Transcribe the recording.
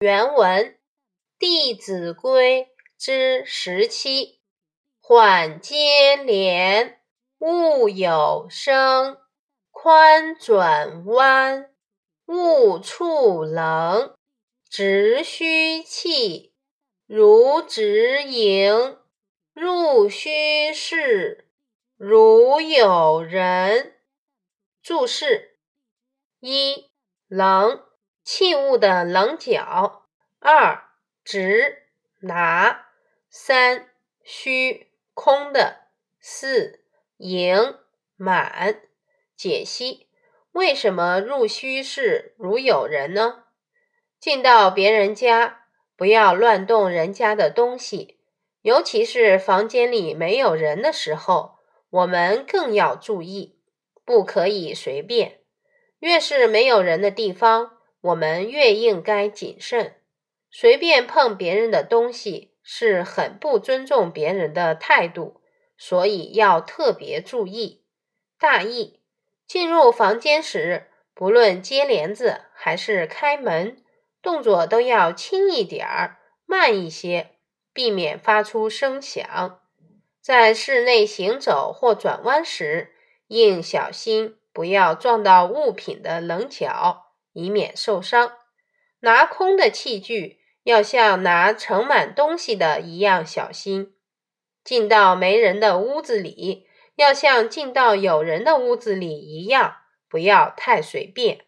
原文《弟子规》之十七：缓接连，勿有声；宽转弯，勿触棱。直须气，如直盈。入虚室，如有人。注释：一、棱。器物的棱角，二直拿，三虚空的，四盈满。解析：为什么入虚室如有人呢？进到别人家，不要乱动人家的东西，尤其是房间里没有人的时候，我们更要注意，不可以随便。越是没有人的地方。我们越应该谨慎，随便碰别人的东西是很不尊重别人的态度，所以要特别注意。大意：进入房间时，不论接帘子还是开门，动作都要轻一点儿、慢一些，避免发出声响。在室内行走或转弯时，应小心，不要撞到物品的棱角。以免受伤。拿空的器具要像拿盛满东西的一样小心。进到没人的屋子里，要像进到有人的屋子里一样，不要太随便。